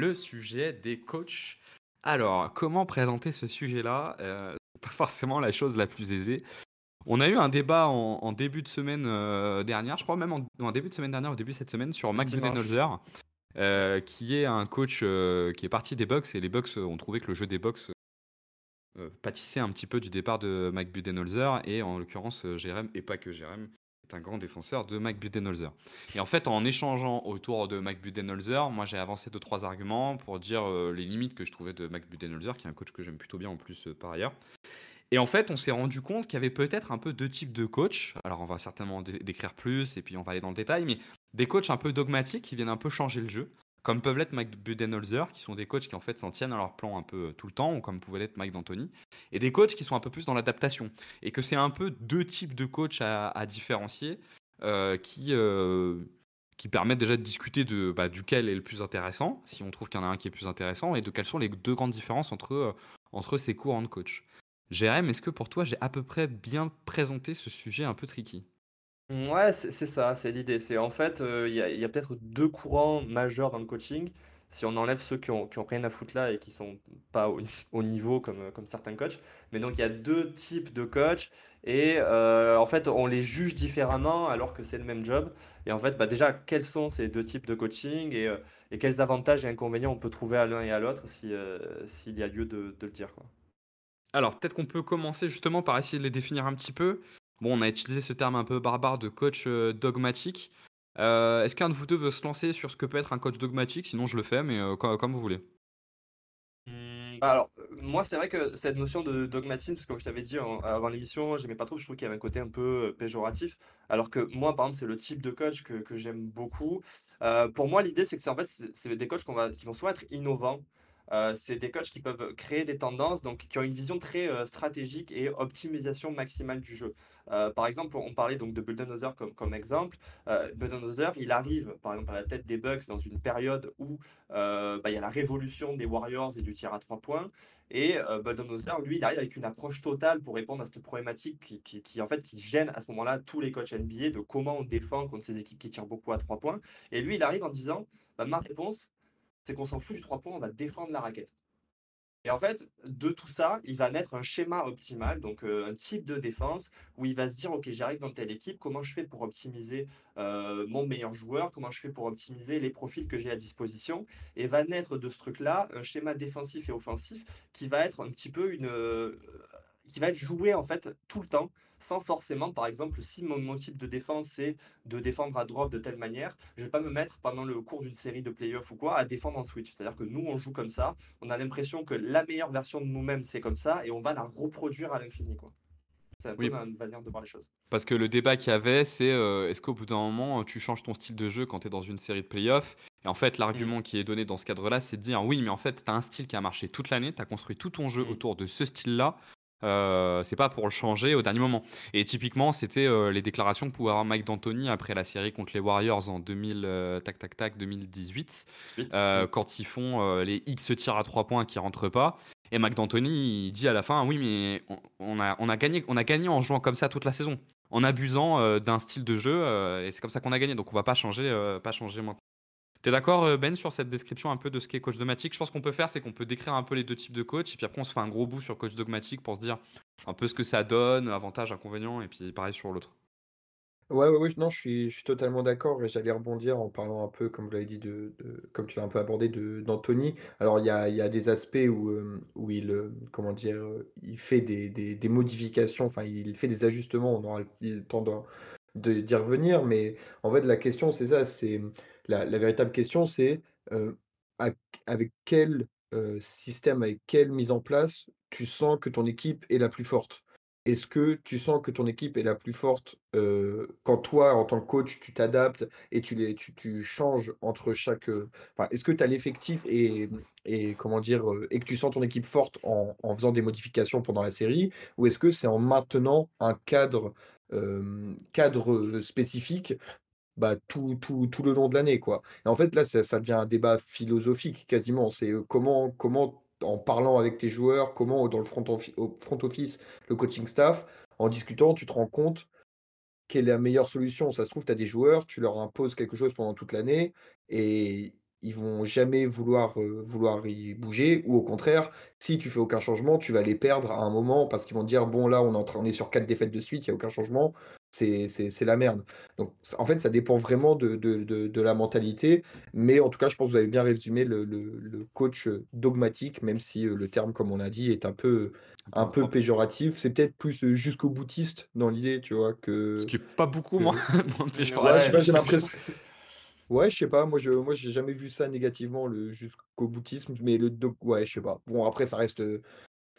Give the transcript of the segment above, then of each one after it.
le sujet des coachs. Alors, comment présenter ce sujet-là? Euh, Pas forcément la chose la plus aisée. On a eu un débat en, début de semaine euh, dernière, je crois même en, début de semaine dernière, au début de cette semaine, sur Max Budenholzer, euh, qui est un coach qui est parti des Bucks, et les Bucks ont trouvé que le jeu des Bucks pâtissait un petit peu du départ de Mike Budenholzer, et en l'occurrence, Jérém, et pas que Jérém, un grand défenseur de Mike Budenholzer. Et en fait, en échangeant autour de Mike Budenholzer, moi j'ai avancé deux trois arguments pour dire euh, les limites que je trouvais de Mike Budenholzer, qui est un coach que j'aime plutôt bien en plus euh, par ailleurs. Et en fait, on s'est rendu compte qu'il y avait peut-être un peu deux types de coachs. Alors, on va certainement décrire plus et puis on va aller dans le détail, mais des coachs un peu dogmatiques qui viennent un peu changer le jeu comme peuvent l'être Mike Budenholzer, qui sont des coachs qui en fait s'en tiennent à leur plan un peu euh, tout le temps, ou comme pouvait l'être Mike D'Antoni, et des coachs qui sont un peu plus dans l'adaptation. Et que c'est un peu deux types de coachs à, différencier euh, qui, euh, qui permettent déjà de discuter de bah, duquel est le plus intéressant, si on trouve qu'il y en a un qui est plus intéressant, et de quelles sont les deux grandes différences entre, entre ces courants de coach. Jérém, est-ce que pour toi j'ai à peu près bien présenté ce sujet un peu tricky? Ouais, c'est ça, c'est l'idée. C'est en fait, euh, il y a, peut-être deux courants majeurs dans le coaching. Si on enlève ceux qui ont, qui ont rien à foutre là et qui sont pas au, niveau comme, comme certains coachs. Mais donc, il y a deux types de coachs et euh, en fait, on les juge différemment alors que c'est le même job. Et en fait, bah déjà, quels sont ces deux types de coaching et, euh, quels avantages et inconvénients on peut trouver à l'un et à l'autre si, s'il y a lieu de, le dire. Alors, peut-être qu'on peut commencer justement par essayer de les définir un petit peu. Bon, on a utilisé ce terme un peu barbare de coach euh, dogmatique. Euh, est-ce qu'un de vous deux veut se lancer sur ce que peut être un coach dogmatique? Sinon, je le fais, mais euh, comme, vous voulez. Mmh, bah alors, moi, c'est vrai que cette notion de dogmatisme, parce que comme je t'avais dit avant l'émission, j'aimais pas trop, je trouve qu'il y avait un côté un peu péjoratif. Alors que moi, par exemple, c'est le type de coach que, j'aime beaucoup. pour moi, l'idée, c'est que c'est en fait, c'est des coachs va, qui vont soit être innovants, euh, c'est des coachs qui peuvent créer des tendances, donc qui ont une vision très euh, stratégique et optimisation maximale du jeu. Euh, par exemple, on parlait donc de Budenholzer comme, comme exemple. Budenholzer, il arrive par exemple à la tête des Bucks dans une période où bah, il y a la révolution des Warriors et du tir à trois points. Et Budenholzer, lui, il arrive avec une approche totale pour répondre à cette problématique qui, qui, en fait qui gêne à ce moment-là tous les coachs NBA de comment on défend contre ces équipes qui tirent beaucoup à trois points. Et lui, il arrive en disant bah, ma réponse, c'est qu'on s'en fout du 3 points, on va défendre la raquette. Et en fait, de tout ça, il va naître un schéma optimal, donc euh, un type de défense où il va se dire, OK, j'arrive dans telle équipe, comment je fais pour optimiser euh, mon meilleur joueur, comment je fais pour optimiser les profils que j'ai à disposition. Et va naître de ce truc-là un schéma défensif et offensif qui va être un petit peu une... Euh, qui va être joué en fait tout le temps sans forcément, par exemple, si mon, type de défense c'est de défendre à drop de telle manière, je vais pas me mettre pendant le cours d'une série de playoffs ou quoi à défendre en switch. C'est-à-dire que nous, on joue comme ça, on a l'impression que la meilleure version de nous-mêmes c'est comme ça et on va la reproduire à l'infini. quoi. C'est un peu ma manière de voir les choses. Parce que le débat qu'il y avait, c'est euh, est-ce qu'au bout d'un moment, tu changes ton style de jeu quand tu es dans une série de playoffs Et en fait, l'argument mmh. qui est donné dans ce cadre-là, c'est de dire oui, mais en fait, tu as un style qui a marché toute l'année, tu as construit tout ton jeu mmh. autour de ce style-là. Euh, c'est pas pour le changer au dernier moment. Et typiquement, c'était euh, les déclarations que pouvait avoir Mike D'Antoni après la série contre les Warriors en 2000, euh, tac, tac, tac, 2018, quand ils font les X tirs à 3 points qui rentrent pas. Et Mike D'Antoni, il dit à la fin, oui, mais on, a, on, a gagné, on a gagné en jouant comme ça toute la saison, en abusant d'un style de jeu, et c'est comme ça qu'on a gagné. Donc on va pas changer, pas changer maintenant. T'es d'accord, euh, Ben, sur cette description un peu de ce qu'est coach dogmatique Je pense qu'on peut faire, c'est qu'on peut décrire un peu les deux types de coach, et puis après on se fait un gros bout sur coach dogmatique pour se dire un peu ce que ça donne, avantages, inconvénients, et puis pareil sur l'autre. Ouais, ouais, non, je suis, totalement d'accord. Et j'allais rebondir en parlant un peu, comme vous l'avez dit, de, comme tu l'as un peu abordé, d'Anthony. Alors, il y a, y a des aspects où, euh, où il, euh, comment dire, il fait des, des, des modifications, enfin, il fait des ajustements. On aura le temps d'y revenir. Mais en fait, la question, c'est ça, c'est la, véritable question, c'est avec quel système, avec quelle mise en place, tu sens que ton équipe est la plus forte? Est-ce que tu sens que ton équipe est la plus forte quand toi, en tant que coach, tu t'adaptes et tu, les, tu, changes entre chaque. Est-ce que tu as l'effectif et, et, comment dire et que tu sens ton équipe forte en, en faisant des modifications pendant la série Ou est-ce que c'est en maintenant un cadre, cadre spécifique bah, tout, tout, tout le long de l'année, quoi. Et en fait, là, ça, devient un débat philosophique quasiment. C'est comment, comment, en parlant avec tes joueurs, comment dans le front, au front office, le coaching staff, en discutant, tu te rends compte quelle est la meilleure solution. Ça se trouve, tu as des joueurs, tu leur imposes quelque chose pendant toute l'année et ils vont jamais vouloir, vouloir y bouger ou au contraire, si tu fais aucun changement, tu vas les perdre à un moment parce qu'ils vont dire: «Bon là, on est en train on est sur 4 défaites de suite, il y a aucun changement, c'est c'est c'est la merde». Donc en fait, ça dépend vraiment de de de de la mentalité, mais en tout cas, je pense que vous avez bien résumé le le le coach, dogmatique, même si, le terme, comme on a dit, est un peu Un peu péjoratif. C'est peut-être plus, jusqu'au boutiste dans l'idée, tu vois? Ce Que qui est pas beaucoup moins que moins ouais, je sais péjoratif, j'ai ouais, c'est je l'impress trouve que c'est Ouais, je sais pas, moi je moi j'ai jamais vu ça négativement, le jusqu'au boutisme, mais le dog ouais, je sais pas. Bon après ça reste,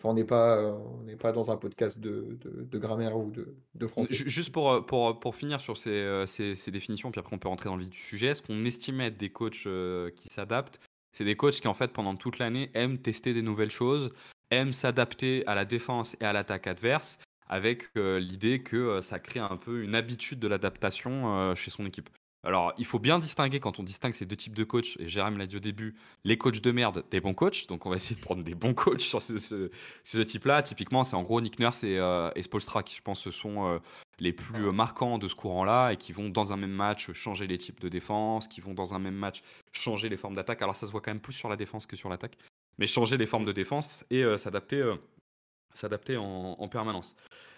enfin on n'est pas, heu, on n'est pas dans un podcast de de de grammaire ou de de français. Ju juste pour, heu, pour, pour finir sur ces, ces ces définitions, puis après on peut rentrer dans le vif du sujet. Ce qu'on estimait être des coachs, qui s'adaptent, c'est des coachs qui, en fait, pendant toute l'année, aiment tester des nouvelles choses, aiment s'adapter à la défense et à l'attaque adverse avec, l'idée que, ça crée un peu une habitude de l'adaptation, chez son équipe. Alors, il faut bien distinguer quand on distingue ces 2 types de coachs et Jérém l'a dit au début, les coachs de merde des bons coachs. Donc on va essayer de prendre des bons coachs sur ce type-là. Typiquement, c'est en gros Nick Nurse et heu et Spoelstra qui, je pense, sont, heu, les plus, heu, marquants de ce courant-là et qui vont dans un même match changer les types de défense, qui vont dans un même match changer les formes d'attaque. Alors ça se voit quand même plus sur la défense que sur l'attaque, mais changer les formes de défense et s'adapter, en en permanence.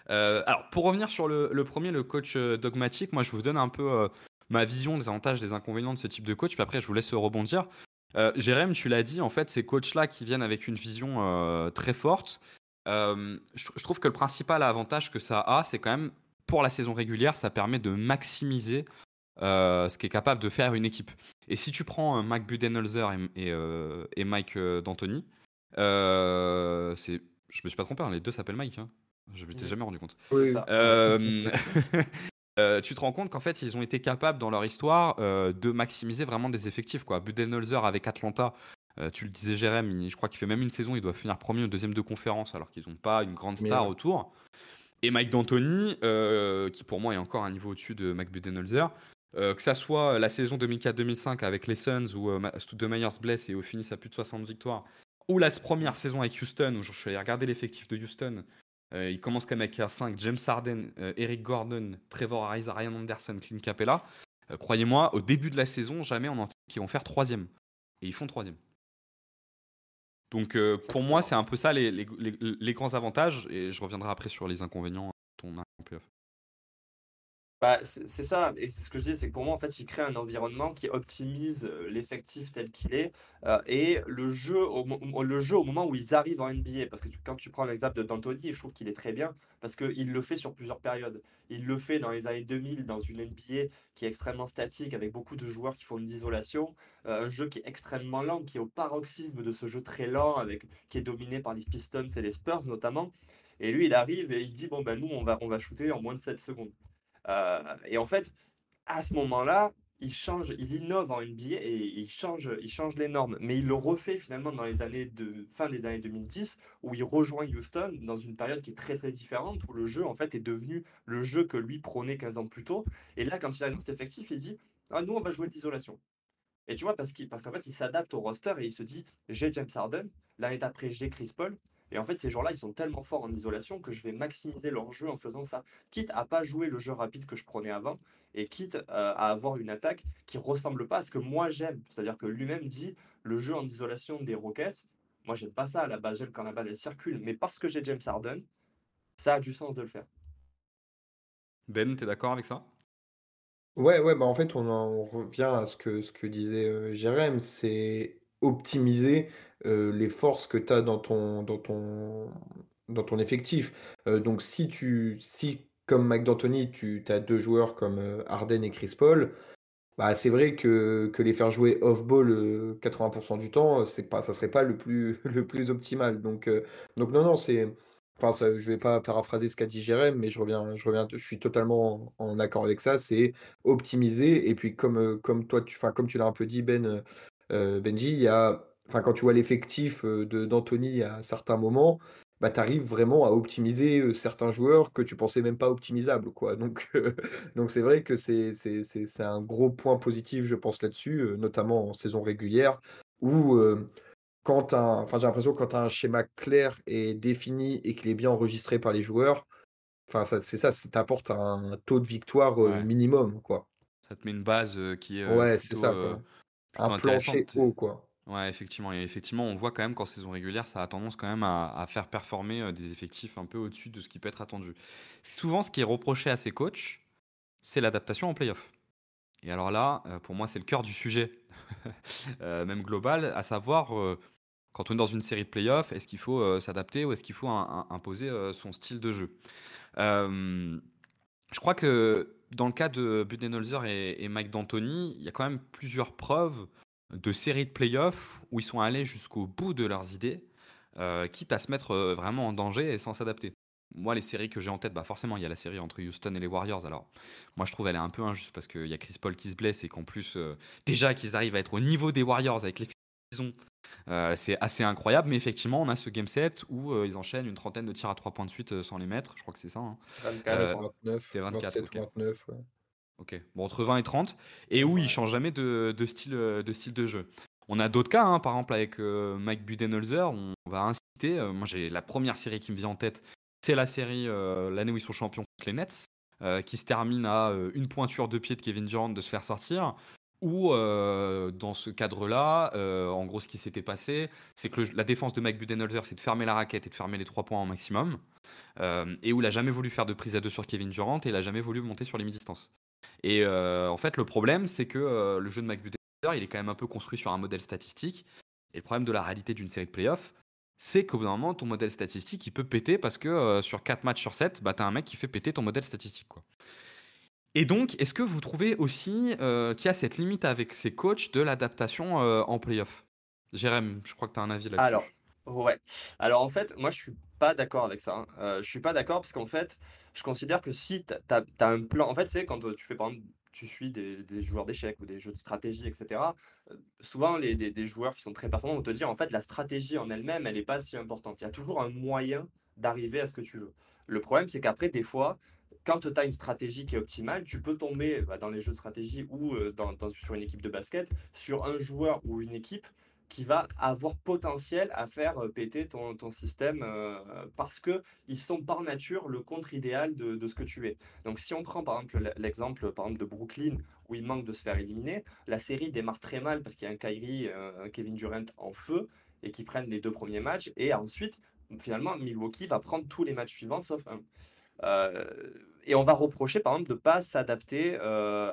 Alors pour revenir sur le 1 le coach, dogmatique, moi je vous donne un peu, ma vision des avantages, des inconvénients de ce type de coach, puis après je vous laisse, rebondir. Heu, Jérém, tu l'as dit, en fait, ces coachs-là qui viennent avec une vision, heu, très forte, hem, je je trouve que le principal avantage que ça a, c'est quand même pour la saison régulière, ça permet de maximiser, heu, ce qu'est capable de faire une équipe. Et si tu prends, Mike Budenholzer et Mike, D'Antoni, c'est je me suis pas trompé, hein, les 2 s'appellent Mike, hein? Je m'étais mmh, jamais rendu compte. Oui, ça, heu, tu te rends compte qu'en fait, ils ont été capables dans leur histoire, heu, de maximiser vraiment des effectifs, quoi. Budenholzer avec Atlanta, heu, tu le disais Jérém, je crois qu'il fait même une saison, il doit finir 1er ou 2e de conférence alors qu'ils ont pas une grande star ouais. autour. Et Mike D'Antoni, qui pour moi est encore un niveau au-dessus de Mike Budenholzer, que ça soit la saison 2004-2005 avec les Suns où, Stoudemire se blesse et au finissent à plus de 60 victoires, ou la 1 saison avec Houston où je suis allé regarder l'effectif de Houston, heu, il commence quand même avec un 5, James Harden, heu, Eric Gordon, Trevor Ariza, Ryan Anderson, Clint Capela. Heu, croyez-moi, au début de la saison, jamais on anticipe qu'ils vont faire 3e et ils font 3e. Donc, pour moi, c'est un peu ça les les les les grands avantages et je reviendrai après sur les inconvénients arrive en playoff. Bah, c'est ça et c'est ce que je dis, c'est que pour moi, en fait, il crée un environnement qui optimise, heu, l'effectif tel qu'il est, heu et le jeu au le jeu au moment où ils arrivent en NBA. Parce que quand tu prends l'exemple de d'Anthony, je trouve qu'il est très bien parce qu'il le fait sur plusieurs périodes. Il le fait dans les années 2000 dans une NBA qui est extrêmement statique avec beaucoup de joueurs qui font de l'isolation, heu, un jeu qui est extrêmement lent, qui est au paroxysme de ce jeu très lent avec qui est dominé par les Pistons et les Spurs notamment et lui, il arrive et il dit: «Bon, ben, nous, on va on va shooter en moins de 7 secondes». Heu et en fait, à ce moment-là, il change, il innove en NBA et il change, il change les normes. Mais il le refait finalement dans les années de fin des années 2010 où il rejoint Houston dans une période qui est très, très différente, où le jeu en fait est devenu le jeu que lui prônait 15 ans plus tôt et là, quand il cet effectif, il dit: «Ah nous, on va jouer l'isolation». Et tu vois? Parce qu'il parce qu'en fait, il s'adapte au roster et il se dit: «J'ai James Harden, l'année d'après, j'ai Chris Paul et en fait, ces gens-là, ils sont tellement forts en isolation que je vais maximiser leur jeu en faisant ça». Quitte à pas jouer le jeu rapide que je prenais avant et quitte, heu, à avoir une attaque qui ressemble pas à ce que moi j'aime. C'est-à-dire que lui-même dit: «Le jeu en isolation des Rockets, moi j'aime pas ça à la base, j'aime quand la balle elle circule, mais parce que j'ai James Harden, ça a du sens de le faire». Ben, tu es d'accord avec ça? Ouais, ouais, bah, en fait, on en revient à ce que ce que disait, heu, Jérém, c'est optimiser, les forces que tu as dans ton dans ton dans ton effectif. Donc si tu si comme Mike tu as 2 joueurs comme, heu, Harden et Chris Paul, bah, c'est vrai que que les faire jouer off ball, heu, 80% du temps, c'est pas ça serait pas le plus le plus optimal donc donc non, non, c'est enfin ça je vais pas paraphraser ce qu'a dit Jérém, mais je reviens je reviens je suis totalement en accord avec ça. C'est optimiser et puis comme, comme toi tu comme tu l'as un peu dit Ben, heu, Benji, il y a enfin quand tu vois l'effectif, de d'Anthony à certains moments, bah, tu arrives vraiment à optimiser, heu, certains joueurs que tu pensais même pas optimisables, quoi. Donc donc c'est vrai que c'est c'est c'est c'est un gros point positif, je pense, là-dessus, notamment en saison régulière où, quand enfin, j'ai l'impression que quand tu as un schéma clair et défini et qu'il est bien enregistré par les joueurs, enfin, ça c'est ça, ça t'apporte un taux de victoire, Ouais, minimum, quoi. ça te met une base, qui est, Ouais, c'est ça, quoi. un plancher haut, quoi. Ouais, effectivement et effectivement, on voit quand même qu'en saison régulière, ça a tendance quand même à à faire performer, heu, des effectifs un peu au-dessus de ce qui peut être attendu. Souvent, ce qui est reproché à ces coachs, c'est l'adaptation en playoff et alors là, heu, pour moi, c'est le cœur du sujet, heu, même global, à savoir, quand on est dans une série de playoffs, est-ce qu'il faut, s'adapter ou est-ce qu'il faut im imposer, son style de jeu? Je crois que dans le cas de Budenholzer et Mike D'Antoni, il y a quand même plusieurs preuves de séries de playoffs où ils sont allés jusqu'au bout de leurs idées, heu, quitte à se mettre, heu, vraiment en danger et sans s'adapter. Moi, les séries que j'ai en tête, bah, forcément, il y a la série entre Houston et les Warriors. Alors, moi, je trouve elle est un peu injuste parce qu'il y a Chris Paul qui se blesse et qu'en plus, heu, déjà qu'ils arrivent à être au niveau des Warriors avec les qu'ils ont, heu, c'est assez incroyable. Mais effectivement, on a ce game set où, heu, ils enchaînent une trentaine de tirs à 3 points de suite, heu, sans les mettre. Je crois que c'est ça, hein? 24, je Heu, crois. 29, c'est 24, 27 OK. ou 29, ouais. OK. Bon, entre 20 et 30 et où il Ouais. change jamais de de style, heu, de style de jeu. On a d'autres cas, hein, par exemple avec, heu, Mike Budenholzer, on va inciter, heu, moi j'ai la première série qui me vient en tête, c'est la série, heu, l'année où ils sont champions contre les Nets, heu, qui se termine à, heu, une pointure de pied de Kevin Durant de se faire sortir. Où, heu, dans ce cadre-là, heu, en gros ce qui s'était passé, c'est que la défense de Mike Budenholzer, c'est de fermer la raquette et de fermer les 3 points au maximum, hem et où il a jamais voulu faire de prise à 2 sur Kevin Durant et il a jamais voulu monter sur les mi-distances. Et en fait, le problème, c'est que, le jeu de Mike Budenholzer, il est quand même un peu construit sur un modèle statistique et le problème de la réalité d'une série de playoffs, c'est qu'au bout d'un moment, ton modèle statistique, il peut péter parce que, sur 4 matchs sur 7, bah, tu as un mec qui fait péter ton modèle statistique, quoi. Et donc, est-ce que vous trouvez aussi, heu, qu'il y a cette limite avec ces coachs de l'adaptation, heu, en playoff? Jérém, je crois que tu as un avis Alors, là-dessus. ouais. Alors en fait, moi je suis pas d'accord avec ça, hein. Heu, je suis pas d'accord parce qu'en fait, je considère que si tu as un plan en fait, sais, quand, heu, tu fais par exemple, tu suis des joueurs d'échecs ou des jeux de stratégie et cetera, heu, souvent les des joueurs qui sont très performants vont te dire: «En fait, la stratégie en elle-même, elle est pas si importante». Il y a toujours un moyen d'arriver à ce que tu veux. Le problème, c'est qu'après, des fois, quand tu as une stratégie qui est optimale, tu peux tomber, bah, dans les jeux de stratégie ou, heu, dans sur une équipe de basket, sur un joueur ou une équipe qui va avoir potentiel à faire, heu, péter ton ton système, heu, parce qu'ils sont par nature le contre idéal de de ce que tu es. Donc si on prend par exemple l'e l'exemple, de Brooklyn où il manque de se faire éliminer, la série démarre très mal parce qu'il y a un Kyrie, un Kevin Durant en feu et qui prennent les 2 premiers matchs et ensuite, finalement, Milwaukee va prendre tous les matchs suivants sauf un. Et on va reprocher par exemple de pas s'adapter, heu,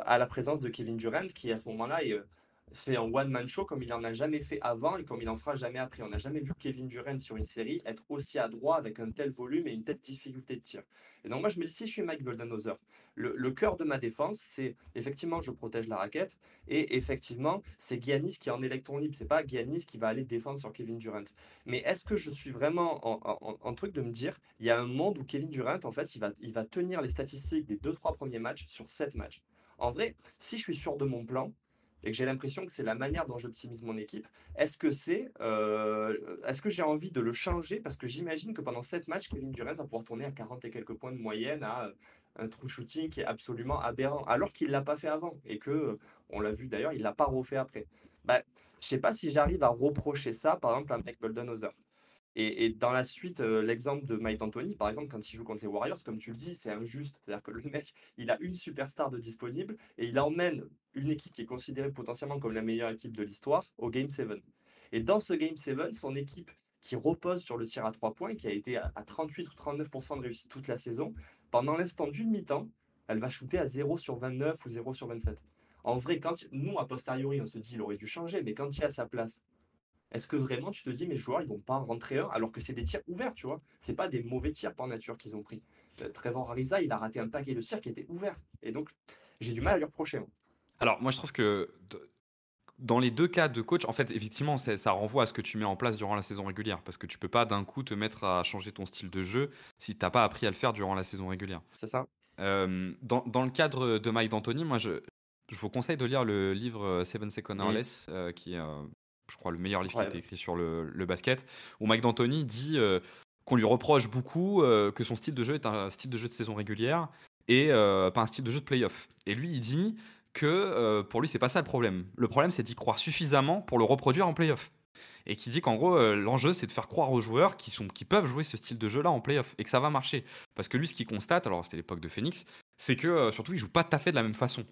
à la présence de Kevin Durant qui à ce moment-là est, heu, fait un one man show comme il en a jamais fait avant et comme il en fera jamais après. On n'a jamais vu Kevin Durant sur une série être aussi adroit avec un tel volume et une telle difficulté de tir. Et donc moi je me dis si je suis Mike Budenholzer, le cœur de ma défense, c'est effectivement je protège la raquette et effectivement c'est Giannis qui est en électron libre, c'est pas Giannis qui va aller défendre sur Kevin Durant. Mais est-ce que je suis vraiment en en en truc de me dire, il y a un monde où Kevin Durant, en fait, il va il va tenir les statistiques des 2-3 premiers matchs sur 7 matchs? En vrai, si je suis sûr de mon plan et que j'ai l'impression que c'est la manière dont j'optimise mon équipe, est-ce que c'est, heu, est-ce que j'ai envie de le changer? Parce que j'imagine que pendant 7 matchs, Kevin Durant va pouvoir tourner à 40 et quelques points de moyenne, à, heu, un true shooting qui est absolument aberrant, alors qu'il l'a pas fait avant et que, heu, on l'a vu d'ailleurs, il l'a pas refait après. Bah, je sais pas si j'arrive à reprocher ça, par exemple, à Mike Budenholzer. Et dans la suite, heu, l'exemple de Mike D'Antoni, par exemple, quand il joue contre les Warriors, comme tu le dis, c'est injuste. C'est-à-dire que le mec, il a une superstar de disponible et il emmène une équipe qui est considérée potentiellement comme la meilleure équipe de l'histoire au game 7. Et dans ce game 7, son équipe qui repose sur le tir à 3 points, qui a été à à 38 ou 39 de réussite toute la saison, pendant l'instant d'une mi-temps, elle va shooter à 0 sur 29 ou 0 sur 27. En vrai, quand nous, a posteriori, on se dit: «Il aurait dû changer», mais quand il est à sa place est-ce que vraiment tu te dis: «Mes joueurs, ils vont pas en rentrer un?» alors que c'est des tirs ouverts, tu vois? C'est pas des mauvais tirs par nature qu'ils ont pris. Trevor Ariza, il a raté un paquet de tirs qui étaient ouverts et donc j'ai du mal à lui reprocher, moi. Alors moi, je trouve que dans les 2 cas de coach, en fait, effectivement, ça renvoie à ce que tu mets en place durant la saison régulière. Parce que tu peux pas d'un coup te mettre à changer ton style de jeu si tu as pas appris à le faire durant la saison régulière. C'est ça. Dans dans le cadre de Mike D'Antoni, moi je je vous conseille de lire le livre, heu, Seven Second or. Less, heu, qui est, heu, je crois le meilleur livre qui a été écrit sur le le basket, où Mike D'Antoni dit, heu, qu'on lui reproche beaucoup, heu, que son style de jeu est un style de jeu de saison régulière et heu, pas un style de jeu de play-off. Et lui, il dit que, pour lui, c'est pas ça le problème. Le problème, c'est d'y croire suffisamment pour le reproduire en play-off. Et qui dit qu'en gros, l'enjeu, c'est de faire croire aux joueurs qui sont qui peuvent jouer ce style de jeu-là en play-off et que ça va marcher. Parce que lui, ce qu'il constate, alors c'était l'époque de Phoenix, c'est que, surtout, ils jouent pas tout à fait de la même façon.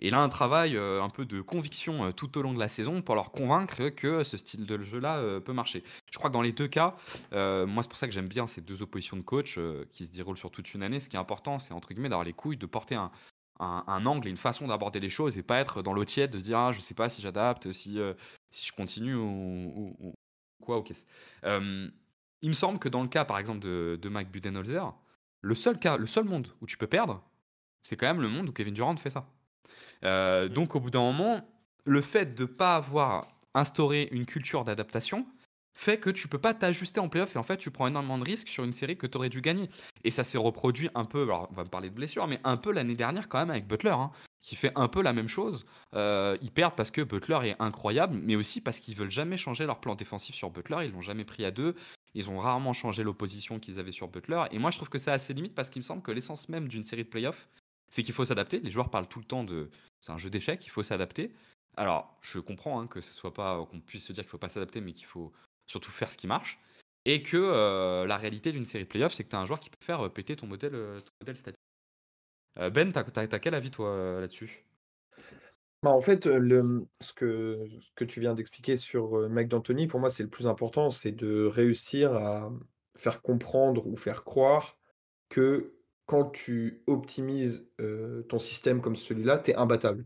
Et a un travail un peu de conviction tout au long de la saison pour leur convaincre que ce style de jeu-là peut marcher. Je crois que dans les deux cas, moi c'est pour ça que j'aime bien ces deux oppositions de coach qui se déroulent sur toute une année. Ce qui est important, c'est entre guillemets d'avoir les couilles, de porter un, angle et une façon d'aborder les choses et pas être dans l'eau tiède, de se dire ah, je sais pas si j'adapte, si, si je continue ou, quoi. ok. il me semble que dans le cas par exemple de, de Mike Budenholzer, le seul cas, le seul monde où tu peux perdre, c'est quand même le monde où Kevin Durant fait ça. Euh, mmh. donc au bout d'un moment, le fait de ne pas avoir instauré une culture d'adaptation fait que tu peux pas t'ajuster en playoff et en fait tu prends énormément de risques sur une série que tu aurais dû gagner. Et ça s'est reproduit un peu, alors on va me parler de blessures, mais un peu l'année dernière quand même avec Butler, hein, qui fait un peu la même chose. Euh, ils perdent parce que Butler est incroyable, mais aussi parce qu'ils veulent jamais changer leur plan défensif sur Butler, ils l'ont jamais pris à deux. Ils ont rarement changé l'opposition qu'ils avaient sur Butler. Et moi, je trouve que c'est assez limite parce qu'il me semble que l'essence même d'une série de playoffs, c'est qu'il faut s'adapter. Les joueurs parlent tout le temps de. C'est un jeu d'échecs, il faut s'adapter. Alors, je comprends hein, que ce soit pas qu'on puisse se dire qu'il faut pas s'adapter, mais qu'il faut surtout faire ce qui marche. Et que euh, la réalité d'une série de playoffs, c'est que tu as un joueur qui peut faire euh, péter ton modèle, euh, ton modèle statique. ben, tu quel avis toi là-dessus? Bah, en fait, le, ce que, ce que tu viens d'expliquer sur Mike D'Antoni, pour moi, c'est le plus important, c'est de réussir à faire comprendre ou faire croire que quand tu optimises ton système comme celui-là, tu es imbattable.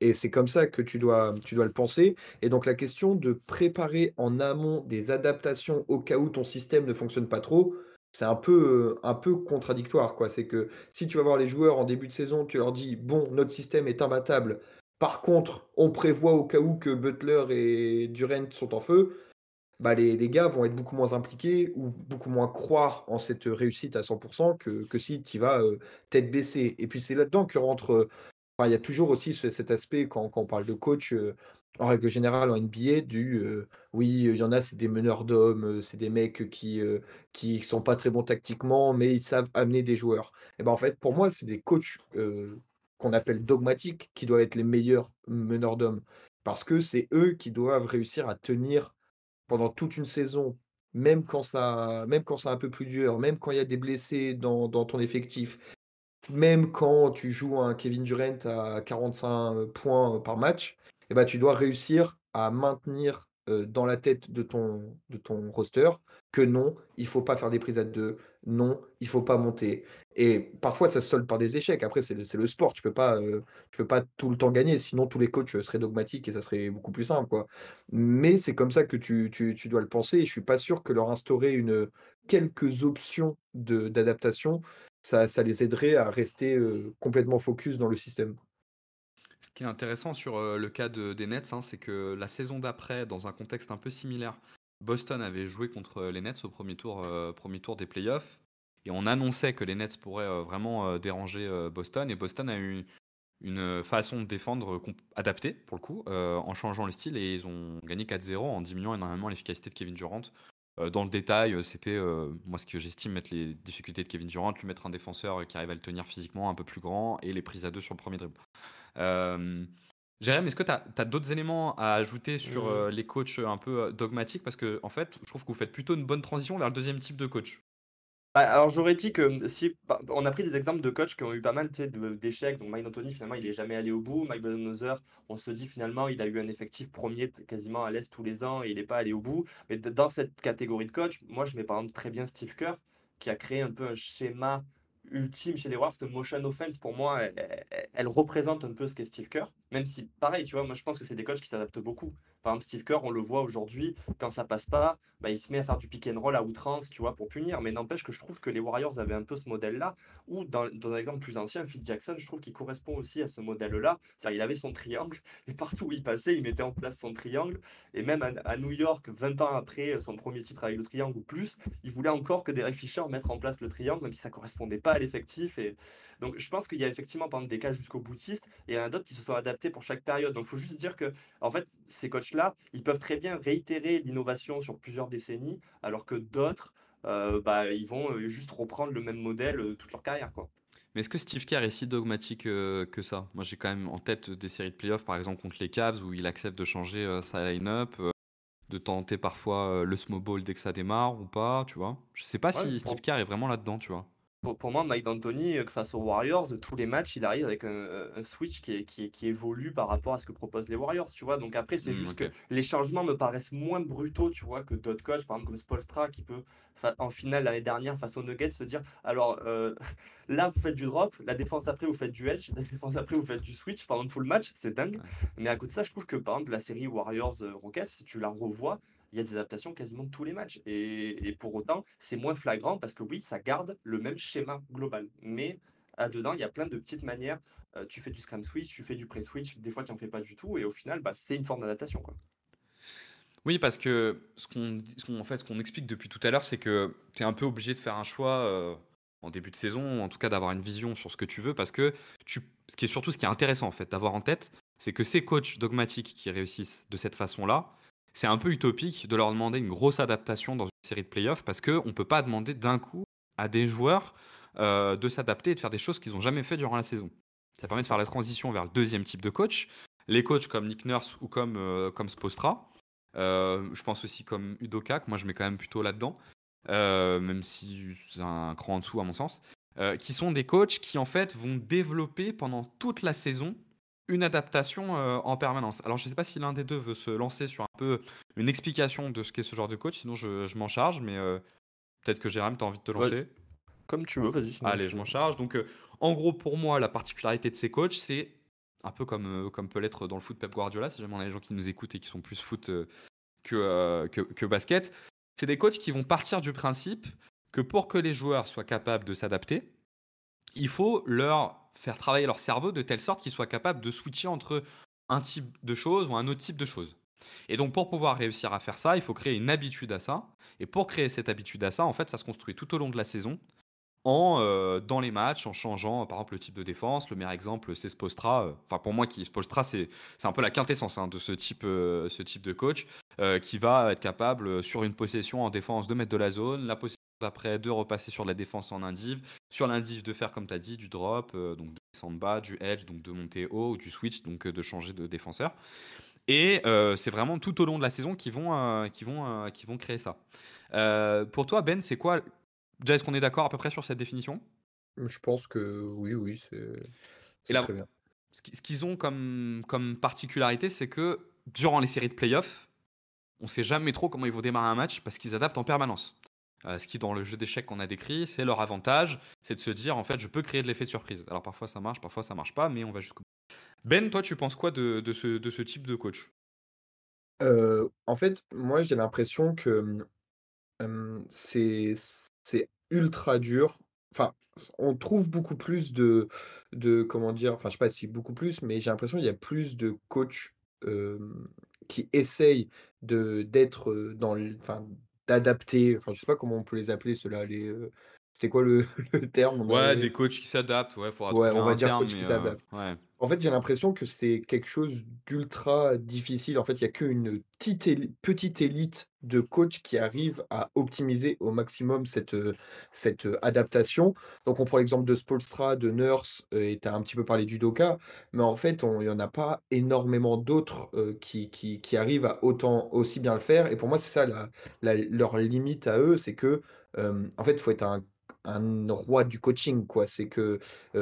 et c'est comme ça que tu dois, le penser. Et donc la question de préparer en amont des adaptations au cas où ton système ne fonctionne pas trop, c'est un peu, un peu contradictoire. quoi. C'est que si tu vas voir les joueurs en début de saison, tu leur dis bon, notre système est imbattable. Par contre, on prévoit au cas où que Butler et Durant sont en feu. Bah les, les, gars vont être beaucoup moins impliqués ou beaucoup moins croire en cette réussite à 100% que, que si tu vas tête baissée. Et puis c'est là-dedans que rentre. il y a toujours aussi cet aspect quand, quand on parle de coach en règle générale en NBA, du oui, il y en a, c'est des meneurs d'hommes, c'est des mecs qui qui sont pas très bons tactiquement, mais ils savent amener des joueurs. Et ben en fait, pour moi, c'est des coachs qu'on appelle dogmatiques qui doivent être les meilleurs meneurs d'hommes parce que c'est eux qui doivent réussir à tenir pendant toute une saison, même quand ça, même quand c'est un peu plus dur, même quand il y a des blessés dans, ton effectif, même quand tu joues un Kevin Durant à 45 points par match, eh ben, tu dois réussir à maintenir dans la tête de ton, de ton roster que non, il faut pas faire des prises à deux, non, il faut pas monter. Et parfois, ça se solde par des échecs. Après, c'est le, sport, tu peux tu peux pas tout le temps gagner, sinon tous les coachs seraient dogmatiques et ça serait beaucoup plus simple, quoi. Mais c'est comme ça que tu, tu, tu, dois le penser. Et je suis pas sûr que leur instaurer une quelques options d'adaptation, ça, ça les aiderait à rester complètement focus dans le système. Ce qui est intéressant sur le cas des Nets, hein, c'est que la saison d'après, dans un contexte un peu similaire, Boston avait joué contre les Nets au premier tour, premier tour des playoffs. Et on annonçait que les Nets pourraient vraiment déranger Boston. Et Boston a eu une façon de défendre adaptée, pour le coup, en changeant le style. Et ils ont gagné 4-0 en diminuant énormément l'efficacité de Kevin Durant. dans le détail, c'était moi ce que j'estime mettre les difficultés de Kevin Durant, lui mettre un défenseur qui arrive à le tenir physiquement un peu plus grand et les prises à deux sur le premier dribble. Euh, Jérém, est-ce que tu as, d'autres éléments à ajouter sur mmh. euh, les coachs un peu euh, dogmatiques? Parce que, en fait, je trouve que vous faites plutôt une bonne transition vers le deuxième type de coach. Bah, alors j'aurais dit que si bah, on a pris des exemples de coachs qui ont eu pas mal d'échecs, donc Mike Anthony finalement il est jamais allé au bout, Mike Budenholzer on se dit finalement il a eu un effectif premier quasiment à l'Est tous les ans et il n'est pas allé au bout. Mais dans cette catégorie de coach, moi je mets par exemple très bien Steve Kerr qui a créé un peu un schéma ultime chez les Warriors, cette motion offense, pour moi, elle, représente un peu ce qu'est Steve Kerr. Même si, pareil, tu vois, moi je pense que c'est des coachs qui s'adaptent beaucoup. Par exemple, Steve Kerr, on le voit aujourd'hui, quand ça passe pas, bah, il se met à faire du pick and roll à outrance, tu vois, pour punir. Mais n'empêche que je trouve que les Warriors avaient un peu ce modèle-là, ou dans, un exemple plus ancien, Phil Jackson, je trouve qu'il correspond aussi à ce modèle-là. C'est-à-dire, il avait son triangle, et partout où il passait, il mettait en place son triangle. Et même à, New York, 20 ans après son premier titre avec le triangle ou plus, il voulait encore que Derek Fisher mette en place le triangle, même si ça correspondait pas à l'effectif. Et... Donc, je pense qu'il y a effectivement, par exemple, des cas jusqu'au boutiste, et il y en a d'autres qui se sont adaptés pour chaque période. Donc, il faut juste dire que, en fait, ces coachs-là, ils peuvent très bien réitérer l'innovation sur plusieurs décennies, alors que d'autres, euh, bah, ils vont euh, juste reprendre le même modèle euh, toute leur carrière. Quoi. Mais est-ce que Steve Kerr est si dogmatique que ça? Moi, j'ai quand même en tête des séries de playoffs, par exemple contre les Cavs, où il accepte de changer sa line-up, de tenter parfois le small ball dès que ça démarre ou pas, tu vois? Je sais pas si Steve Kerr est vraiment là-dedans, tu vois. Pour, moi, Mike D'Antoni, euh, face aux Warriors, tous les matchs, il arrive avec un, switch qui, qui, qui, évolue par rapport à ce que proposent les Warriors, tu vois. Donc après, c'est mmh, juste que les changements me paraissent moins brutaux, tu vois, que d'autres coachs, par exemple comme Spolstra, qui peut, en finale l'année dernière, face aux Nuggets, se dire, alors euh, là, vous faites du drop, la défense après, vous faites du edge, la défense après, vous faites du switch pendant tout le match, c'est dingue. Mais à côté de ça, je trouve que, par exemple, la série Warriors-Rockets, si tu la revois, il y a des adaptations quasiment tous les matchs. Et, pour autant, c'est moins flagrant parce que oui, ça garde le même schéma global. Mais dedans, il y a plein de petites manières. Euh, tu fais du scram switch, tu fais du pré-switch, des fois tu n'en fais pas du tout. Et au final, bah, c'est une forme d'adaptation. quoi. Oui, parce que ce qu'on en fait, ce qu'on explique depuis tout à l'heure, c'est que tu es un peu obligé de faire un choix euh, en début de saison, en tout cas d'avoir une vision sur ce que tu veux, parce que ce qui est surtout ce qui est intéressant en fait d'avoir en tête, c'est que ces coachs dogmatiques qui réussissent de cette façon-là, c'est un peu utopique de leur demander une grosse adaptation dans une série de playoffs parce qu'on ne peut pas demander d'un coup à des joueurs euh, de s'adapter et de faire des choses qu'ils n'ont jamais fait durant la saison. Ça permet de faire la transition vers le deuxième type de coach. Les coachs comme Nick Nurse ou comme, euh, comme Spostra, euh, je pense aussi comme Udoka, que moi je mets quand même plutôt là-dedans, même si c'est un cran en dessous à mon sens, qui sont des coachs qui en fait vont développer pendant toute la saison une adaptation en permanence. Alors, je ne sais pas si l'un des deux veut se lancer sur un peu une explication de ce qu'est ce genre de coach, sinon je, m'en charge, mais peut-être que Jérôme, tu as envie de te lancer? comme tu veux, vas-y. Allez, je m'en charge. Donc, en gros, pour moi, la particularité de ces coachs, c'est un peu comme, comme peut l'être dans le foot Pep Guardiola, si jamais on a des gens qui nous écoutent et qui sont plus foot que, que, que basket. C'est des coachs qui vont partir du principe que pour que les joueurs soient capables de s'adapter, il faut leur faire travailler leur cerveau de telle sorte qu'ils soient capables de switcher entre un type de choses ou un autre type de choses. Et donc pour pouvoir réussir à faire ça, il faut créer une habitude à ça. Et pour créer cette habitude à ça, en fait, ça se construit tout au long de la saison, en euh, dans les matchs, en changeant par exemple le type de défense. Le meilleur exemple, c'est Spostra. Euh, enfin pour moi, qui Spostra, c'est un peu la quintessence hein, de ce type, euh, ce type de coach qui va être capable sur une possession en défense de mettre de la zone, la possession après de repasser sur la défense en indiv, sur l'indiv de faire comme tu as dit du drop, euh, donc de descendre bas, du edge, donc de monter haut, ou du switch, donc euh, de changer de défenseur. Et euh, c'est vraiment tout au long de la saison qu'ils vont, vont, vont créer ça. pour toi, Ben, c'est quoi Déjà, est-ce qu'on est d'accord à peu près sur cette définition? Je pense que oui, oui, c'est très bien. Ce qu'ils ont comme, comme particularité, c'est que durant les séries de playoffs, on ne sait jamais trop comment ils vont démarrer un match parce qu'ils adaptent en permanence. Euh, ce qui, dans le jeu d'échecs qu'on a décrit, c'est leur avantage, c'est de se dire en fait, je peux créer de l'effet de surprise. Alors parfois ça marche, parfois ça marche pas, mais on va jusqu'au bout. Ben, toi, tu penses quoi de, ce, type de coach? Euh, En fait, moi j'ai l'impression que c'est ultra dur. Enfin, on trouve beaucoup plus de, de comment dire, enfin je sais pas si beaucoup plus, mais j'ai l'impression qu'il y a plus de coachs qui essayent d'être dans enfin, d'adapter, enfin, je sais pas comment on peut les appeler ceux-là, les, c'était quoi le, le terme? Ouais, des coachs qui s'adaptent, ouais, faudra Ouais, on va dire coach qui s'adapte. ouais. En fait, j'ai l'impression que c'est quelque chose d'ultra difficile. En fait, il y a qu'une petite petite élite de coachs qui arrivent à optimiser au maximum cette, cette, adaptation. Donc on prend l'exemple de Spolstra, de Nurse, et tu as un petit peu parlé du Doka, mais en fait, il y en a pas énormément d'autres, qui qui arrivent à autant aussi bien le faire et pour moi, c'est ça leur limite à eux, c'est que, en fait, il faut être un un roi du coaching, quoi. C'est que,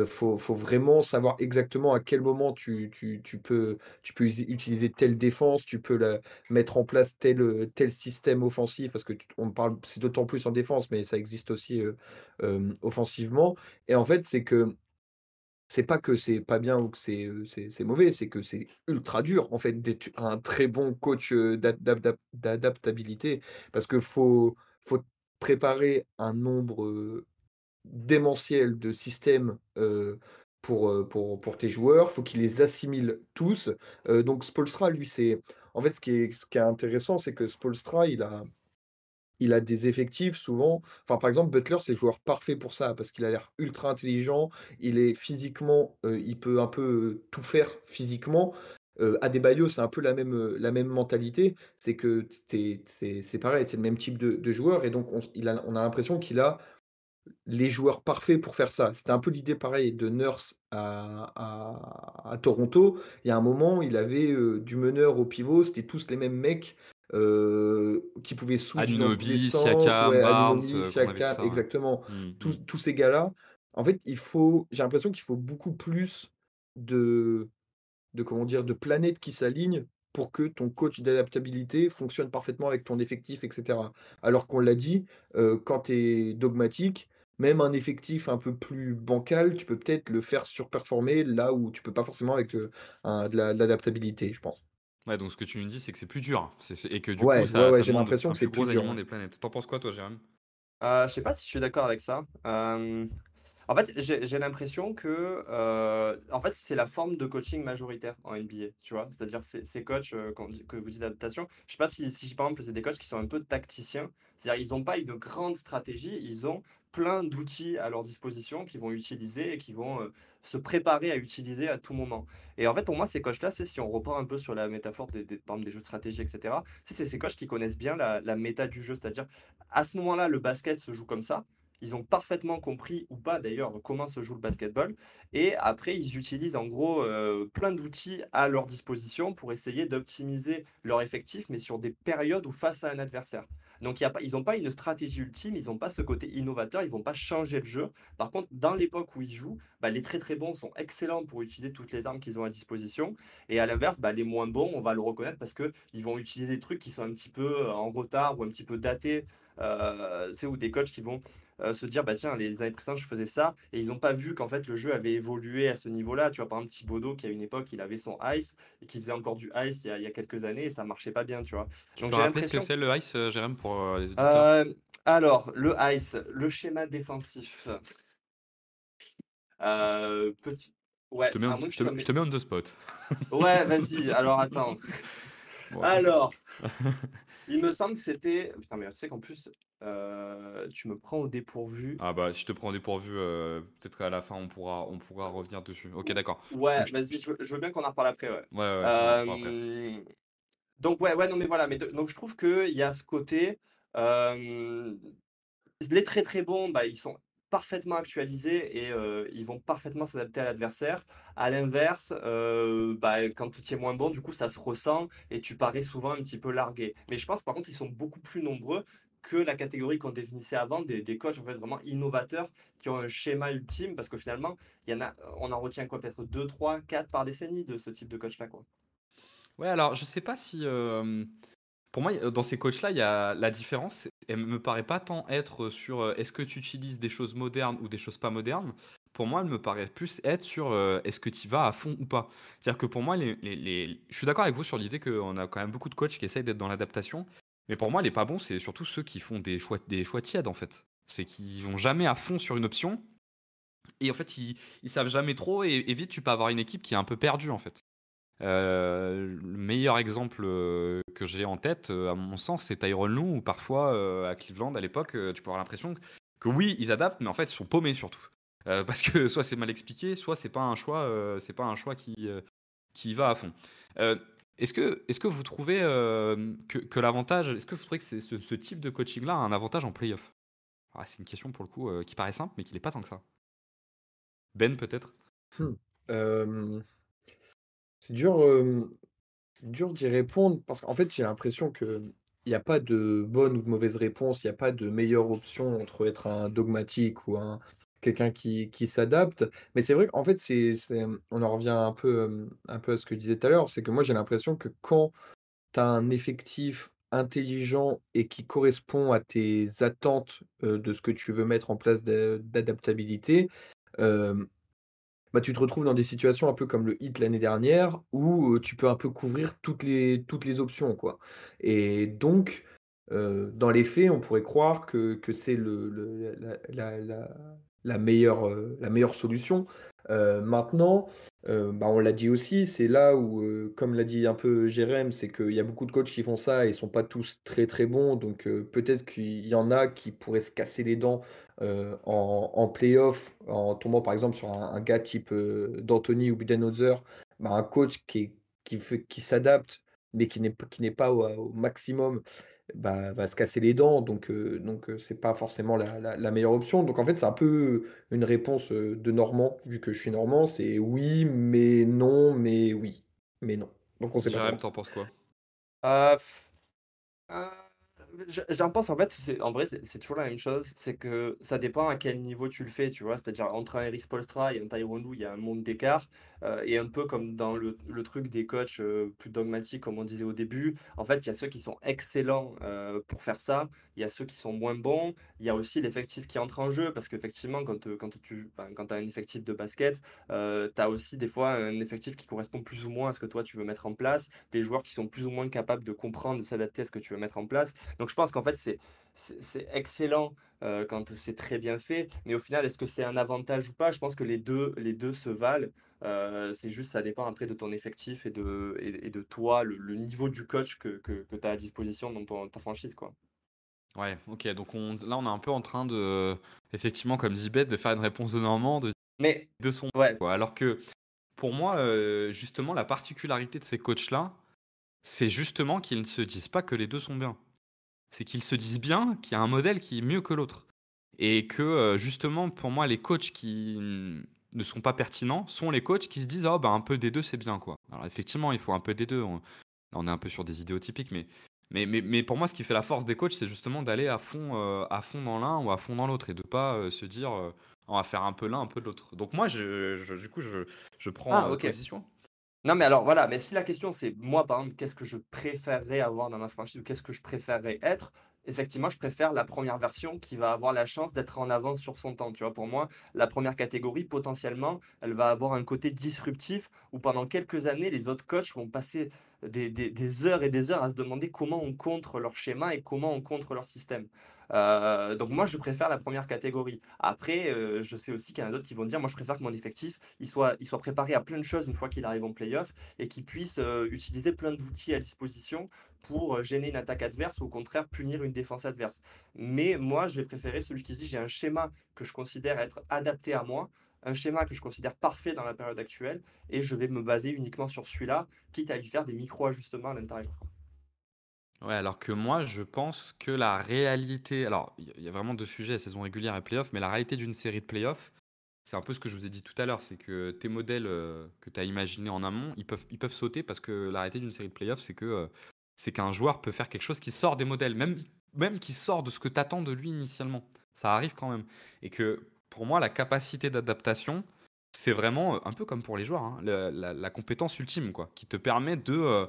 faut faut vraiment savoir exactement à quel moment tu tu tu peux tu peux utiliser telle défense, tu peux la mettre en place tel, tel système offensif parce que on parle c'est d'autant plus en défense, mais ça existe aussi, offensivement et en fait, c'est que c'est pas que c'est pas bien ou que c'est, c'est mauvais, c'est que c'est ultra dur, en fait, d'être un très bon coach, d'adaptabilité parce que faut faut préparer un nombre, démentiel de systèmes pour, pour, pour tes joueurs. Il faut qu'ils les assimilent tous. donc Spolstra, lui, c'est. En fait, ce qui est, ce qui est intéressant, c'est que Spolstra, il a, il a des effectifs souvent. Enfin, par exemple, Butler, c'est le joueur parfait pour ça, parce qu'il a l'air ultra intelligent. Il est physiquement, il peut un peu tout faire physiquement. Euh, Adebayo, c'est un peu la même, la même mentalité. C'est que c'est pareil, c'est le même type de, joueur. Et donc, il a, on a l'impression qu'il a les joueurs parfaits pour faire ça. C'était un peu l'idée pareil de Nurse à, à, Toronto. Il y a un moment, il avait du meneur au pivot, c'était tous les mêmes mecs. qui pouvaient sens, Siakam, ouais, Barnes, Anunoby, heu, qu'on a vu tout Siakam, ça, ouais. exactement. Mmh Tous mh. tous ces gars-là, en fait, il faut j'ai l'impression qu'il faut beaucoup plus de de comment dire? De planètes qui s'alignent pour que ton coach d'adaptabilité fonctionne parfaitement avec ton effectif et cetera. Alors qu'on l'a dit, heu, quand tu es dogmatique, même un effectif un peu plus bancal, tu peux peut-être le faire surperformer là où tu peux pas forcément avec, un de la de l'adaptabilité, je pense. Ouais, donc ce que tu me dis, c'est que c'est plus dur. C'est et que du coup, Ouais, ouais, ça ouais, ça j'ai l'impression que c'est plus plus dur, des planètes. Tu en penses quoi toi, Jérém? Heu, je sais pas si je suis d'accord avec ça. Hem, en fait, j'ai l'impression que, heu, en fait, c'est la forme de coaching majoritaire en NBA, tu vois? C'est-à-dire ces coachs, heu, qu'on dit que vous dites d'adaptation, je sais pas si par exemple, c'est des coachs qui sont un peu tacticiens. C'est-à-dire ils ont pas une grande stratégie, ils ont plein d'outils à leur disposition qu'ils vont utiliser et qui vont, heu, se préparer à utiliser à tout moment. Et en fait, pour moi, ces coachs-là, c'est si on repart un peu sur la métaphore des des des jeux de stratégie et cetera, tu sais, c'est ces coachs qui connaissent bien la la méta du jeu. C'est-à-dire à ce moment-là, le basket se joue comme ça. Ils ont parfaitement compris, ou pas d'ailleurs, comment se joue le basketball. Et après, ils utilisent en gros euh, plein d'outils à leur disposition pour essayer d'optimiser leur effectif, mais sur des périodes ou face à un adversaire. Donc, ils n'ont pas une stratégie ultime, ils n'ont pas ce côté innovateur, ils vont pas changer le jeu. Par contre, dans l'époque où ils jouent, bah, les très très bons sont excellents pour utiliser toutes les armes qu'ils ont à disposition. Et à l'inverse, bah, les moins bons, on va le reconnaître parce qu'ils vont utiliser des trucs qui sont un petit peu en retard ou un petit peu datés euh, c'est où des coachs qui vont euh, se dire bah tiens les années précédentes je faisais ça et ils n'ont pas vu qu'en fait le jeu avait évolué à ce niveau-là tu vois par exemple Thibodeau qui à une époque il avait son ice et qui faisait encore du ice il y a, il y a quelques années et ça marchait pas bien tu vois Tu donc j'ai ce que l'impression c'est le ice, heu, Jérém, pour, heu, les auditeurs? euh, alors le ice le schéma défensif euh, petit Je ouais te mets on je te je mé- te mets on the spot. ouais vas-y alors attends Bon. alors il me semble que c'était putain mais tu sais qu'en plus euh, tu me prends au dépourvu Ah bah, si je te prends au dépourvu, heu, peut-être qu'à la fin on pourra on pourra revenir dessus. OK, d'accord. Ouais, je vas-y, je je veux, je veux bien qu'on en reparle après, ouais. ouais, ouais, ouais, on en reparlera après. Euh, donc ouais, ouais, non mais voilà, mais de- donc je trouve qu'il y a ce côté, euh, les très très bons, bah, ils sont parfaitement actualisés et euh, ils vont parfaitement s'adapter à l'adversaire. À l'inverse, euh, bah, quand tu es moins bon, du coup ça se ressent et tu parais souvent un petit peu largué. Mais je pense par contre ils sont beaucoup plus nombreux que la catégorie qu'on définissait avant des, des coachs en fait vraiment innovateurs qui ont un schéma ultime parce que finalement il y en a on en retient quoi peut-être 2 3 4 par décennie de ce type de coach là quoi. Ouais, alors je sais pas si, pour moi, dans ces coachs-là, il y a la différence, elle me paraît pas tant être sur, est-ce que tu utilises des choses modernes ou des choses pas modernes? Pour moi, elle me paraît plus être sur, est-ce que tu vas à fond ou pas? C'est-à-dire que pour moi, les les les je suis d'accord avec vous sur l'idée qu'on a quand même beaucoup de coachs qui essayent d'être dans l'adaptation, mais pour moi, les pas bons, c'est surtout ceux qui font des choix des choix tièdes, en fait. C'est qu'ils vont jamais à fond sur une option et en fait, ils ils savent jamais trop et vite, tu peux avoir une équipe qui est un peu perdue, en fait. Heu, le meilleur exemple, heu, que j'ai en tête, heu, à mon sens, c'est Tyronn Lue où parfois, à Cleveland à l'époque, tu peux avoir l'impression que oui, ils adaptent, mais en fait, ils sont paumés surtout. Parce que soit c'est mal expliqué, soit c'est pas un choix, pas un choix qui, qui va à fond. Est-ce que que vous trouvez, hem, que que l'avantage est-ce que vous trouvez que ce type de coaching-là a un avantage en play-off? Ah, c'est une question pour le coup, heu, qui paraît simple, mais qui l'est pas tant que ça. Ben, peut-être? Mmh. Hem, c'est dur, d'y répondre parce qu'en fait, j'ai l'impression qu'il y a pas de bonne ou de mauvaise réponse. Il y a pas de meilleure option entre être un dogmatique ou un quelqu'un qui qui s'adapte. Mais c'est vrai qu'en fait, on en revient un peu, un peu à ce que je disais tout à l'heure, c'est que moi, j'ai l'impression que quand tu as un effectif intelligent et qui correspond à tes attentes, de ce que tu veux mettre en place d'adaptabilité, bah, tu te retrouves dans des situations un peu comme le hit l'année dernière où, tu peux un peu couvrir toutes les toutes les options, quoi et donc dans les faits, on pourrait croire que que c'est le la la meilleure, heu, la meilleure solution. Heu, maintenant, heu, bah, on l'a dit aussi, c'est là où, comme l'a dit un peu Jérém, c'est qu'il y a beaucoup de coachs qui font ça et sont pas tous très, très bons donc peut-être qu'il y en a qui pourraient se casser les dents en en play-off, en tombant par exemple sur un gars type, d'Anthony ou Budenholzer, bah, un coach qui qui qui s'adapte, mais qui n'est pas au maximum, bah, va se casser les dents donc heu donc c'est pas forcément la la la meilleure option. Donc en fait, c'est un peu une réponse, de normand, vu que je suis normand, c'est oui, mais non, mais oui, mais non. Donc on sait pas Jérém, trop. tu en penses quoi? Ah, pff. J'en pense en fait, en vrai, c'est toujours la même chose. C'est que ça dépend à quel niveau tu le fais, tu vois? C'est-à-dire entre un Eric Spoelstra et un Tyronn Lue, il y a un monde d'écart, heu et un peu comme dans le le truc des coachs, heu, plus dogmatiques, comme on disait au début. En fait, il y a ceux qui sont excellents, heu, pour faire ça. Il y a ceux qui sont moins bons. Il y a aussi l'effectif qui entre en jeu parce qu'effectivement, quand, quand tu quand as un effectif de basket, tu as aussi des fois un effectif qui correspond plus ou moins à ce que toi tu veux mettre en place, des joueurs qui sont plus ou moins capables de comprendre, de s'adapter à ce que tu veux mettre en place. Donc je pense qu'en fait, c'est c'est excellent euh, quand c'est très bien fait, mais au final, est-ce que c'est un avantage ou pas? Je pense que les deux, les deux se valent. Euh, c'est juste, ça dépend après de ton effectif et de, et, de toi, le, niveau du coach que, que, que tu as à disposition dans ton, ta franchise. Quoi. Ouais, ok. Donc on, là, on est un peu en train de, effectivement, comme dit Beth, de faire une réponse de Normand, de, mais, de son. Ouais. Quoi. Alors que pour moi, euh, justement, la particularité de ces coachs-là, c'est justement qu'ils ne se disent pas que les deux sont bien c'est qu'ils se disent bien qu'il y a un modèle qui est mieux que l'autre. Et que euh, justement, pour moi, les coachs qui ne sont pas pertinents sont les coachs qui se disent oh, bah, un peu des deux, c'est bien. quoi. Alors effectivement, il faut un peu des deux. On, on est un peu sur des idéotypiques, mais, mais, mais, mais, pour moi, ce qui fait la force des coachs, c'est justement d'aller à fond, euh, à fond dans l'un ou à fond dans l'autre et de pas euh, se dire on va faire un peu l'un, un peu de l'autre. Donc moi, je, du coup, je, je prends ah, position. Non, mais alors voilà, mais si la question c'est moi, par exemple, qu'est-ce que je préférerais avoir dans ma franchise ou qu'est-ce que je préférerais être, effectivement, je préfère la première version qui va avoir la chance d'être en avance sur son temps. Tu vois, pour moi, la première catégorie, potentiellement, elle va avoir un côté disruptif où pendant quelques années, les autres coachs vont passer des, des heures et des heures à se demander comment on contre leur schéma et comment on contre leur système. Euh, donc moi, je préfère la première catégorie. Après, euh, je sais aussi qu'il y en a d'autres qui vont dire, moi, je préfère que mon effectif, il soit, préparé à plein de choses une fois qu'il arrive en playoff et qu'il puisse euh, utiliser plein d'outils à disposition pour gêner une attaque adverse ou au contraire punir une défense adverse. Mais moi, je vais préférer celui qui dit, j'ai un schéma que je considère être adapté à moi un schéma que je considère parfait dans la période actuelle et je vais me baser uniquement sur celui-là, quitte à lui faire des micro-ajustements à l'intérieur. Ouais, alors que moi, je pense que la réalité. Alors, il y a vraiment deux sujets, saison régulière et playoff, mais la réalité d'une série de playoffs, c'est un peu ce que je vous ai dit tout à l'heure, c'est que tes modèles euh, que tu as imaginés en amont, ils peuvent, ils peuvent sauter parce que la réalité d'une série de playoffs, c'est que euh, c'est qu'un joueur peut faire quelque chose qui sort des modèles, même, même qui sort de ce que tu attends de lui initialement. Ça arrive quand même. Et que pour moi, la capacité d'adaptation, c'est vraiment euh, un peu comme pour les joueurs, hein, la, compétence ultime, quoi, qui te permet de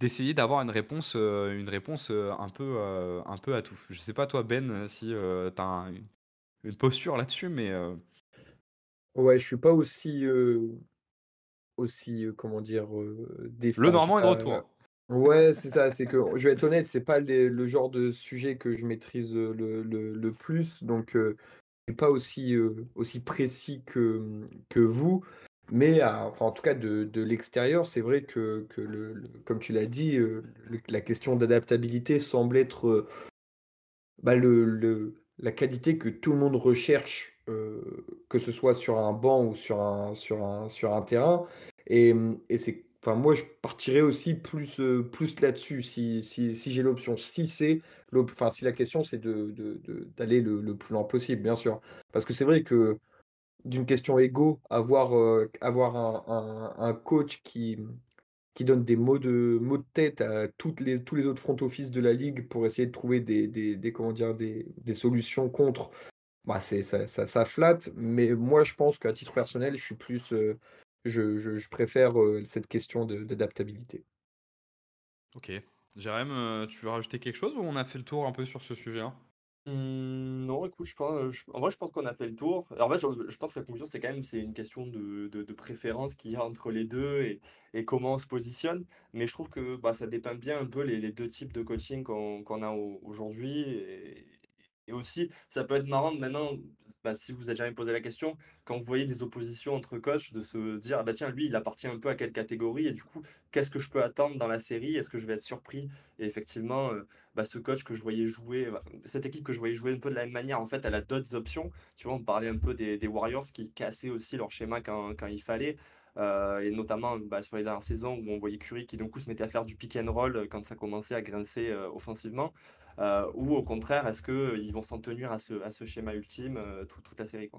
d'essayer d'avoir une réponse, euh, une réponse euh, un, peu, euh, un peu à tout. Je sais pas toi Ben si tu as une posture là-dessus, mais... Ouais, je suis pas aussi, aussi comment dire, Le Normand est de retour. Ouais, c'est ça, c'est que je vais être honnête, c'est pas le genre de sujet que je maîtrise le, le, le plus, donc je suis pas aussi, aussi précis que, que vous. Mais enfin, en tout cas, de, l'extérieur, c'est vrai que, le, comme tu l'as dit, euh, la question d'adaptabilité semble être euh, bah, la qualité que tout le monde recherche, euh, que ce soit sur un banc ou sur un, sur un, sur un terrain. Et, c'est, enfin, moi, je partirais aussi plus, plus là-dessus si, si, si j'ai l'option. Si enfin, si la question, c'est de, d'aller le, le plus loin possible, bien sûr. Parce que c'est vrai que d'une question égo, avoir, euh, avoir un, coach qui, donne des mots de, de tête à toutes les, tous les autres front office de la ligue pour essayer de trouver des, comment dire, des, solutions contre, bah c'est, ça, ça, ça, flatte. Mais moi, je pense qu'à titre personnel, je. Euh, préfère euh, cette question d'adaptabilité. Ok. Jérém, tu veux rajouter quelque chose ou on a fait le tour un peu sur ce sujet-là? Mmh, non, écoute, je pense, en vrai, je pense qu'on a fait le tour. En fait, je, pense que la conclusion, c'est quand même, c'est une question de, de, préférence qu'il y a entre les deux et, et comment on se positionne. Mais je trouve que bah, ça dépeint bien un peu les, deux types de coaching qu'on a aujourd'hui. Et aussi, ça peut être marrant maintenant, bah, si vous avez jamais posé la question, quand vous voyez des oppositions entre coachs, de se dire, ah bah tiens, lui, il appartient un peu à quelle catégorie, et du coup, qu'est-ce que je peux attendre dans la série? Est-ce que je vais être surpris? Et effectivement, euh, bah, ce coach que je voyais jouer, cette équipe que je voyais jouer un peu de la même manière, en fait, elle a d'autres options. Tu vois, on parlait un peu des, Warriors qui cassaient aussi leur schéma quand, quand il fallait. Euh, et notamment bah, sur les dernières saisons où on voyait Curry qui d'un coup se mettait à faire du pick and roll euh, quand ça commençait à grincer offensivement. Euh, ou au contraire, est-ce qu'ils vont s'en tenir à ce, schéma ultime toute la série.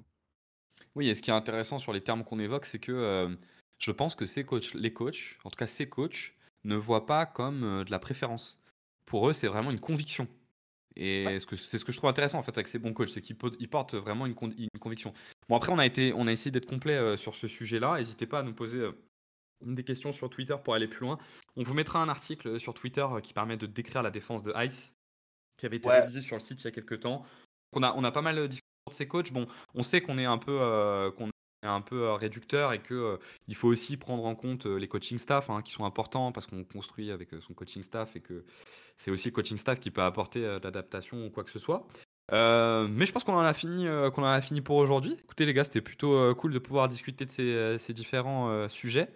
Oui, et ce qui est intéressant sur les termes qu'on évoque, c'est que je pense que ces coachs, les coachs, en tout cas ces coachs, ne voient pas comme de la préférence. pour eux, c'est vraiment une conviction. Et c'est ce que je trouve intéressant en fait avec ces bons coachs, c'est qu'ils portent vraiment une, une, conviction. Bon après on a été, on a essayé d'être complet euh, sur ce sujet-là. N'hésitez pas à nous poser euh, des questions sur Twitter pour aller plus loin. On vous mettra un article sur Twitter qui permet de décrire la défense de Ice, qui avait été rédigé sur le site il y a quelques temps. On a, on a pas mal discuté de ces coachs. Bon, on sait qu'on est un peu, qu'on un peu euh, réducteur et que euh, il faut aussi prendre en compte euh, les coaching staff hein, qui sont importants parce qu'on construit avec son coaching staff et que c'est aussi le coaching staff qui peut apporter l'adaptation ou quoi que ce soit. mais je pense qu'on en a fini, qu'on en a fini pour aujourd'hui. Écoutez les gars, c'était plutôt cool de pouvoir discuter de ces, différents sujets.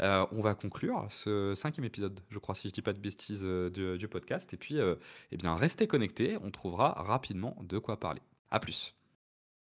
on va conclure ce cinquième épisode, je crois, si je dis pas de bêtises du, du, podcast. Et puis, eh bien, restez connectés, on trouvera rapidement de quoi parler. À plus.